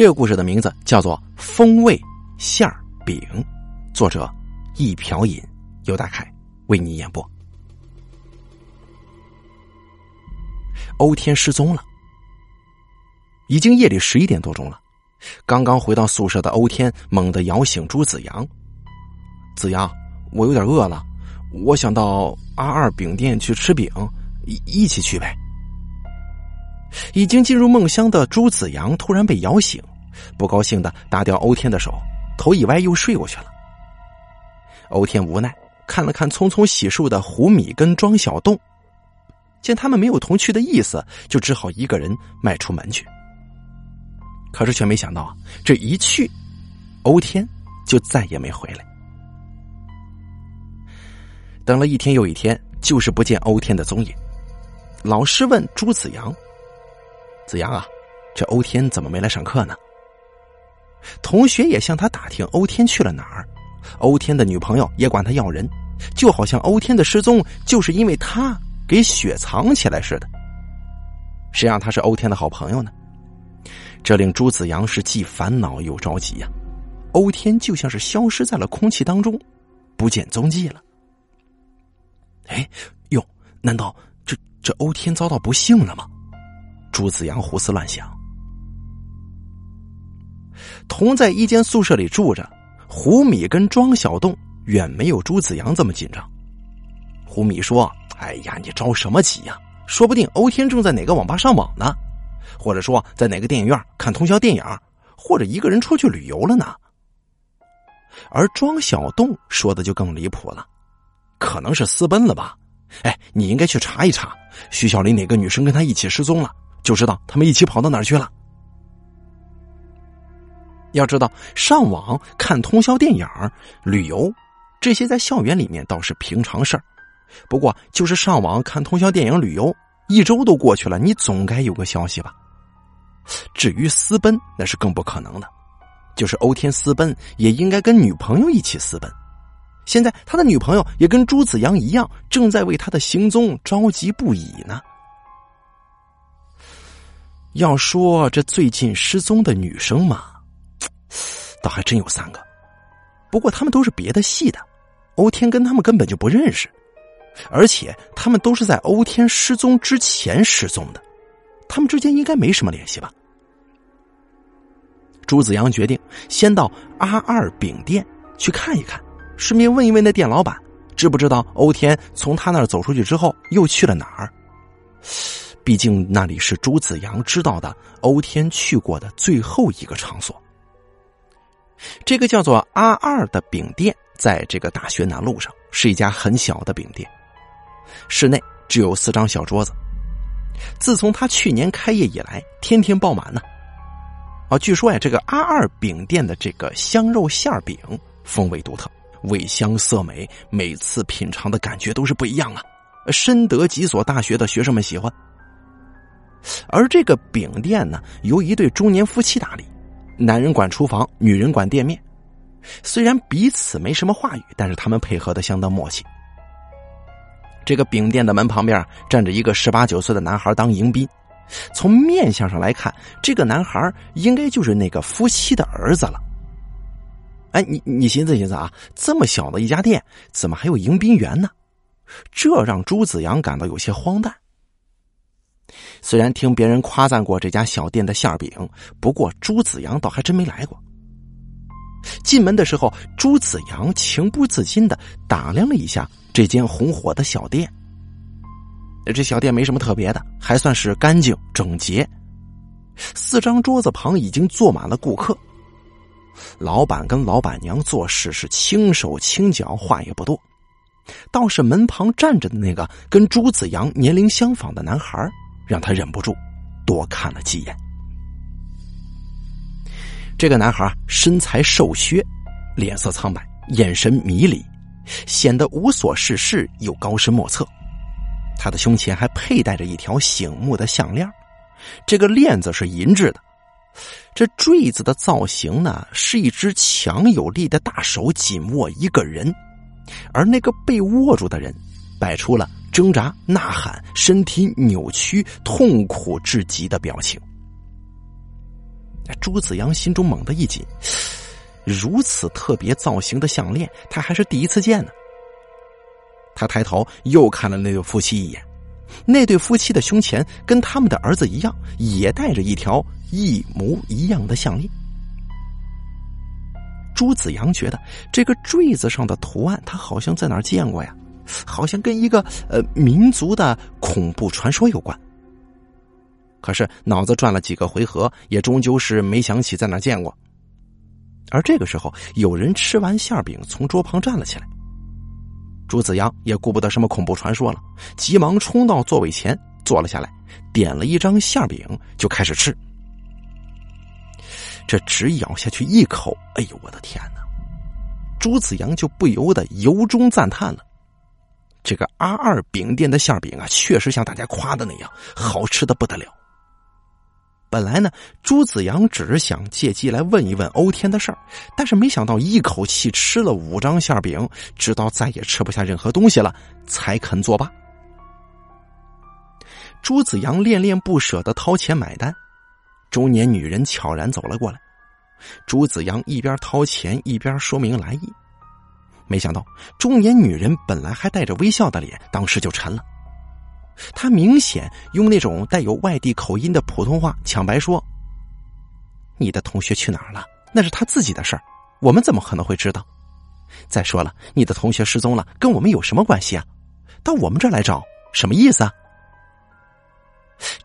这个故事的名字叫做《风味馅饼》，作者一瓢饮，由大凯为你演播。欧天失踪了，已经夜里十一点多钟了。刚刚回到宿舍的欧天猛地摇醒朱子阳：“子阳，我有点饿了，我想到阿二饼店去吃饼，一一起去呗。”已经进入梦乡的朱子阳突然被摇醒，不高兴的打掉欧天的手，头一歪又睡过去了。欧天无奈看了看匆匆洗漱的胡米跟庄小栋，见他们没有同去的意思，就只好一个人迈出门去。可是却没想到，这一去，欧天就再也没回来。等了一天又一天，就是不见欧天的踪影。老师问朱子阳。子阳啊，这欧天怎么没来上课呢？同学也向他打听欧天去了哪儿，欧天的女朋友也管他要人，就好像欧天的失踪就是因为他给雪藏起来似的。谁让他是欧天的好朋友呢？这令朱子阳是既烦恼又着急呀。欧天就像是消失在了空气当中，不见踪迹了。哎，哟，难道这这欧天遭到不幸了吗？朱子阳胡思乱想，同在一间宿舍里住着，胡米跟庄小栋远没有朱子阳这么紧张。胡米说：“哎呀，你着什么急呀？说不定欧天正在哪个网吧上网呢，或者说在哪个电影院看通宵电影，或者一个人出去旅游了呢。”而庄小栋说的就更离谱了，可能是私奔了吧？哎，你应该去查一查，学校里哪个女生跟他一起失踪了。就知道他们一起跑到哪儿去了。要知道，上网看通宵电影、旅游，这些在校园里面倒是平常事儿。不过，就是上网看通宵电影、旅游，一周都过去了，你总该有个消息吧？至于私奔，那是更不可能的。就是欧天私奔，也应该跟女朋友一起私奔。现在，他的女朋友也跟朱子阳一样，正在为他的行踪着急不已呢。要说这最近失踪的女生嘛，倒还真有三个，不过他们都是别的系的，欧天跟他们根本就不认识，而且他们都是在欧天失踪之前失踪的，他们之间应该没什么联系吧？朱子阳决定先到阿二饼店去看一看，顺便问一问那店老板，知不知道欧天从他那儿走出去之后又去了哪儿。毕竟那里是朱子阳知道的欧天去过的最后一个场所。这个叫做阿二的饼店，在这个大学南路上，是一家很小的饼店，室内只有四张小桌子。自从他去年开业以来，天天爆满呢。啊，据说呀，这个阿二饼店的这个香肉馅饼风味独特，味香色美，每次品尝的感觉都是不一样啊，深得几所大学的学生们喜欢。而这个饼店呢，由一对中年夫妻打理，男人管厨房，女人管店面。虽然彼此没什么话语，但是他们配合的相当默契。这个饼店的门旁边站着一个十八九岁的男孩当迎宾，从面相上来看，这个男孩应该就是那个夫妻的儿子了。哎，你你寻思寻思啊，这么小的一家店，怎么还有迎宾员呢？这让朱子阳感到有些荒诞。虽然听别人夸赞过这家小店的馅饼，不过朱子阳倒还真没来过。进门的时候，朱子阳情不自禁的打量了一下这间红火的小店。这小店没什么特别的，还算是干净整洁。四张桌子旁已经坐满了顾客，老板跟老板娘做事是轻手轻脚，话也不多。倒是门旁站着的那个跟朱子阳年龄相仿的男孩。让他忍不住多看了几眼。这个男孩身材瘦削，脸色苍白，眼神迷离，显得无所事事又高深莫测。他的胸前还佩戴着一条醒目的项链，这个链子是银质的。这坠子的造型呢，是一只强有力的大手紧握一个人，而那个被握住的人，摆出了。挣扎、呐喊、身体扭曲、痛苦至极的表情。朱子阳心中猛地一紧，如此特别造型的项链，他还是第一次见呢。他抬头又看了那对夫妻一眼，那对夫妻的胸前跟他们的儿子一样，也戴着一条一模一样的项链。朱子阳觉得这个坠子上的图案，他好像在哪儿见过呀？好像跟一个呃民族的恐怖传说有关。可是脑子转了几个回合，也终究是没想起在哪见过。而这个时候，有人吃完馅饼从桌旁站了起来。朱子阳也顾不得什么恐怖传说了，急忙冲到座位前坐了下来，点了一张馅饼就开始吃。这只咬下去一口，哎呦我的天哪！朱子阳就不由得由衷赞叹了：这个阿二饼店的馅饼啊，确实像大家夸的那样，好吃的不得了。本来呢，朱子阳只是想借机来问一问欧天的事儿，但是没想到一口气吃了五张馅饼，直到再也吃不下任何东西了，才肯作罢。朱子阳恋恋不舍的掏钱买单，中年女人悄然走了过来。朱子阳一边掏钱一边说明来意，没想到中年女人本来还带着微笑的脸，当时就沉了。他明显用那种带有外地口音的普通话抢白说：“你的同学去哪儿了？那是他自己的事儿，我们怎么可能会知道？再说了，你的同学失踪了，跟我们有什么关系啊？到我们这儿来找，什么意思啊？”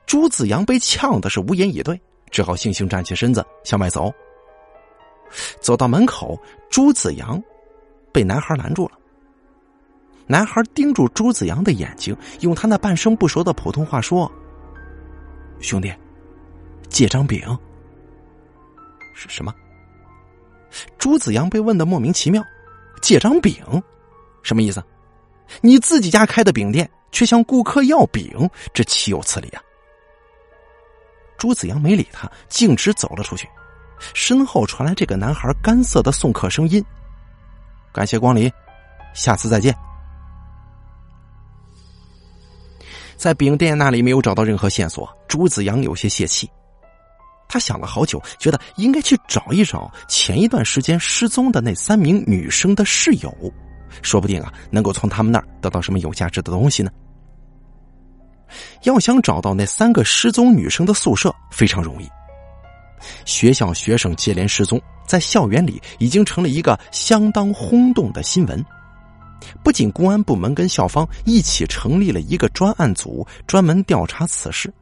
朱子阳被呛的是无言以对，只好悻悻站起身子向外走。走到门口，朱子阳被男孩拦住了。男孩盯住朱子阳的眼睛，用他那半生不熟的普通话说：“兄弟，借张饼。”是什么？朱子阳被问的莫名其妙，“借张饼，什么意思？你自己家开的饼店，却向顾客要饼，这岂有此理啊！”朱子阳没理他，径直走了出去，身后传来这个男孩干涩的送客声音：“感谢光临，下次再见。”在饼店那里没有找到任何线索，朱子阳有些泄气。他想了好久，觉得应该去找一找前一段时间失踪的那三名女生的室友，说不定啊能够从他们那儿得到什么有价值的东西呢。要想找到那三个失踪女生的宿舍非常容易。学校学生接连失踪，在校园里已经成了一个相当轰动的新闻。不仅公安部门跟校方一起成立了一个专案组，专门调查此事，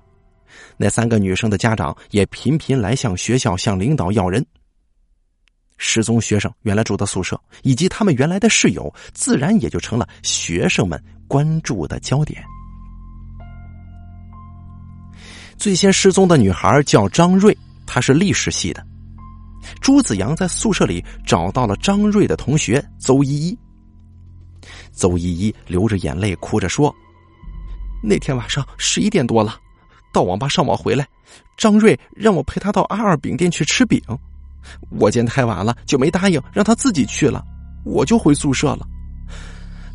那三个女生的家长也频频来向学校向领导要人。失踪学生原来住的宿舍，以及他们原来的室友，自然也就成了学生们关注的焦点。最先失踪的女孩叫张瑞，他是历史系的。朱子阳在宿舍里找到了张瑞的同学邹依依。邹依依流着眼泪哭着说：“那天晚上十一点多了，到网吧上网回来，张瑞让我陪他到阿二饼店去吃饼，我见太晚了就没答应，让他自己去了，我就回宿舍了。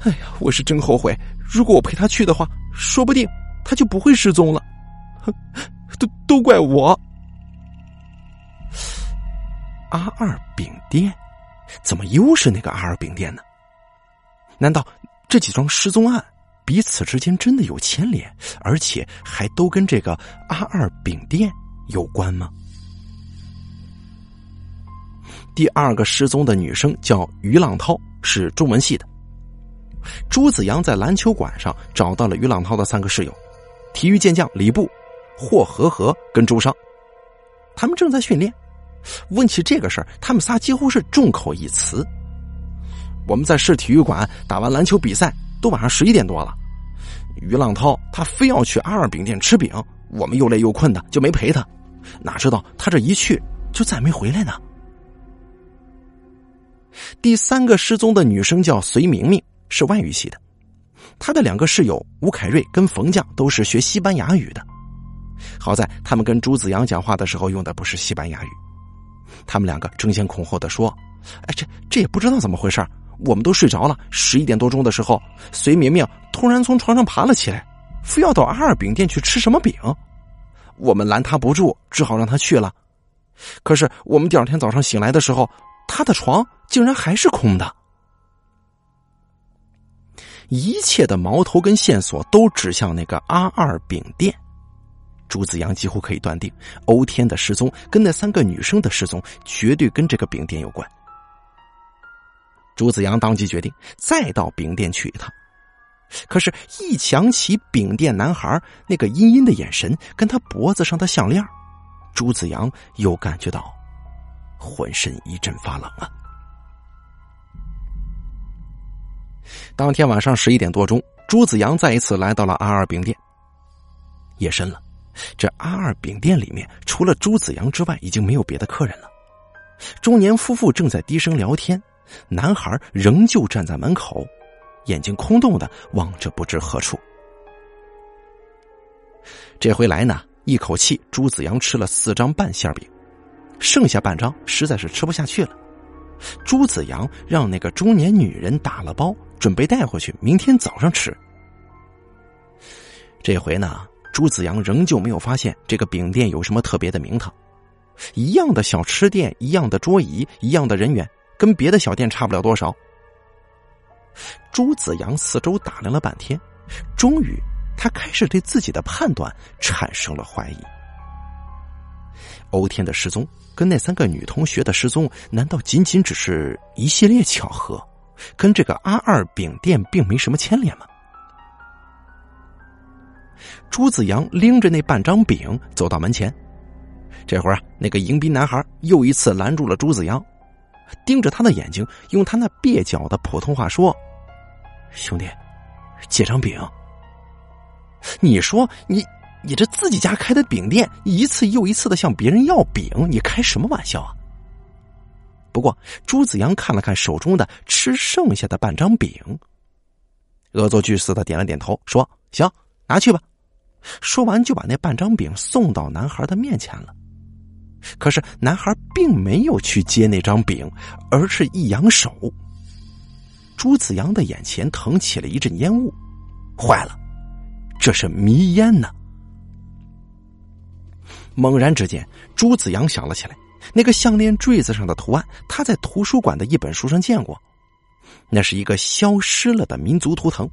哎呀，我是真后悔，如果我陪他去的话，说不定他就不会失踪了。都都怪我。阿二饼店，怎么又是那个阿二饼店呢？”难道这几桩失踪案彼此之间真的有牵连，而且还都跟这个阿二饼店有关吗？第二个失踪的女生叫于浪涛，是中文系的。朱子阳在篮球馆上找到了于浪涛的三个室友：体育健将李布、霍和和跟朱商，他们正在训练。问起这个事儿，他们仨几乎是众口一词。我们在市体育馆打完篮球比赛，都晚上十一点多了。于浪涛他非要去阿二饼店吃饼，我们又累又困的，就没陪他。哪知道他这一去就再没回来呢。第三个失踪的女生叫隋明明，是外语系的。她的两个室友吴凯瑞跟冯酱都是学西班牙语的。好在他们跟朱子阳讲话的时候用的不是西班牙语。他们两个争先恐后的说：“哎，这这也不知道怎么回事我们都睡着了，十一点多钟的时候，隋明明突然从床上爬了起来，非要到阿二饼店去吃什么饼。我们拦他不住，只好让他去了。可是我们第二天早上醒来的时候，他的床竟然还是空的。一切的矛头跟线索都指向那个阿二饼店。朱子阳几乎可以断定，欧天的失踪跟那三个女生的失踪绝对跟这个饼店有关。朱子阳当即决定再到饼店去一趟。可是，一想起饼店男孩那个阴阴的眼神，跟他脖子上的项链，朱子阳又感觉到浑身一阵发冷啊！当天晚上十一点多钟，朱子阳再一次来到了阿二饼店。夜深了，这阿二饼店里面除了朱子阳之外，已经没有别的客人了。中年夫妇正在低声聊天，男孩仍旧站在门口。眼睛空洞的望着不知何处。这回来呢，一口气朱子阳吃了四张半馅饼，剩下半张实在是吃不下去了。朱子阳让那个中年女人打了包，准备带回去，明天早上吃。这回呢，朱子阳仍旧没有发现这个饼店有什么特别的名堂，一样的小吃店，一样的桌椅，一样的人员，跟别的小店差不了多少。朱子阳四周打量了半天，终于，他开始对自己的判断产生了怀疑。欧天的失踪跟那三个女同学的失踪，难道仅仅只是一系列巧合，跟这个阿二饼店并没什么牵连吗？朱子阳拎着那半张饼走到门前，这会儿啊，那个迎宾男孩又一次拦住了朱子阳，盯着他的眼睛，用他那蹩脚的普通话说。兄弟，借张饼。你说你你这自己家开的饼店，一次又一次的向别人要饼，你开什么玩笑啊？不过朱子阳看了看手中的吃剩下的半张饼，恶作剧似的点了点头，说：“行，拿去吧。”说完就把那半张饼送到男孩的面前了。可是男孩并没有去接那张饼，而是一扬手。朱子阳的眼前腾起了一阵烟雾，坏了，这是迷烟呢！猛然之间，朱子阳想了起来，那个项链坠子上的图案，他在图书馆的一本书上见过，那是一个消失了的民族图腾，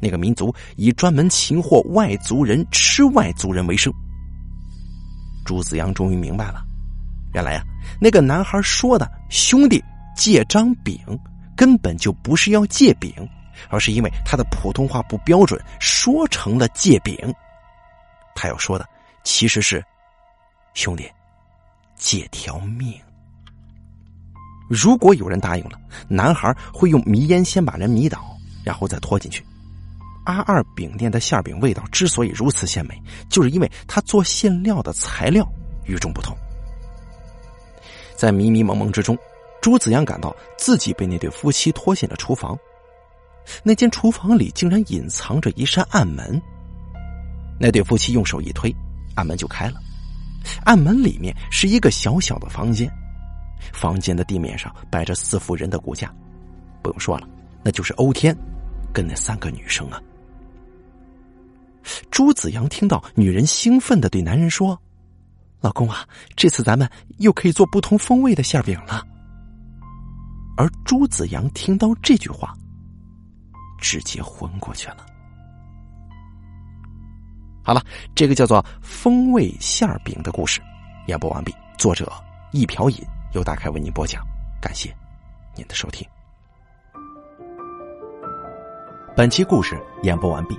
那个民族以专门擒获外族人、吃外族人为生。朱子阳终于明白了，原来啊，那个男孩说的“兄弟借张饼”。根本就不是要借饼，而是因为他的普通话不标准，说成了借饼。他要说的其实是：“兄弟，借条命。”如果有人答应了，男孩会用迷烟先把人迷倒，然后再拖进去。阿二饼店的馅饼味道之所以如此鲜美，就是因为他做馅料的材料与众不同。在迷迷蒙蒙之中。朱子阳感到自己被那对夫妻拖进了厨房，那间厨房里竟然隐藏着一扇暗门。那对夫妻用手一推，暗门就开了。暗门里面是一个小小的房间，房间的地面上摆着四副人的骨架，不用说了，那就是欧天跟那三个女生啊。朱子阳听到女人兴奋的对男人说：“老公啊，这次咱们又可以做不同风味的馅饼了。”而朱子阳听到这句话，直接昏过去了。好了，这个叫做“风味馅饼”的故事演播完毕，作者一瓢饮由大开为您播讲，感谢您的收听。本期故事演播完毕，